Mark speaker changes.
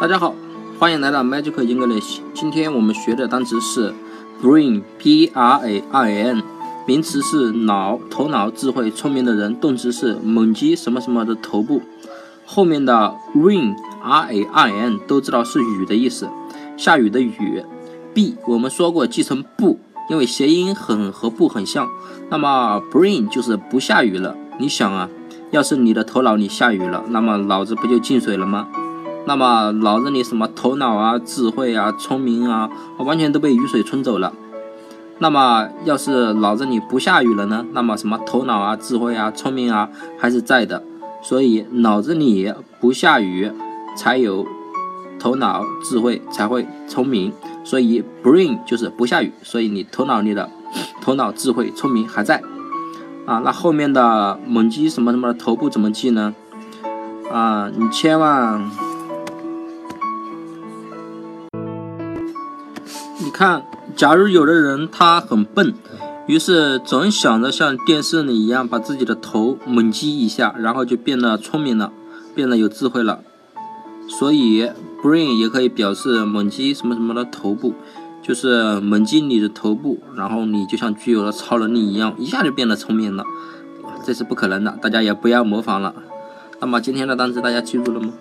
Speaker 1: 大家好，欢迎来到 Magic English。今天我们学的单词是 brain，b-r-a-i-n，名词是脑、头脑、智慧、聪明的人；动词是猛击什么什么的头部。后面的 rain，r-a-i-n 都知道是雨的意思，下雨的雨。b 我们说过记成不，因为谐音很和不很像。那么 brain 就是不下雨了。你想啊，要是你的头脑里下雨了，那么脑子不就进水了吗？那么脑子里什么头脑啊、智慧啊、聪明啊，完全都被雨水冲走了。那么要是脑子里不下雨了呢？那么什么头脑啊、智慧啊、聪明啊还是在的。所以脑子里不下雨，才有头脑、智慧，才会聪明。所以 bring 就是不下雨，所以你头脑里的 头脑、智慧、聪明还在。啊，那后面的猛击什么什么头部怎么记呢？啊，你千万。你看，假如有的人他很笨，于是总想着像电视里一样把自己的头猛击一下，然后就变得聪明了，变得有智慧了。所以，brain 也可以表示猛击什么什么的头部，就是猛击你的头部，然后你就像具有了超能力一样，一下就变得聪明了。这是不可能的，大家也不要模仿了。那么今天的单词大家记住了吗？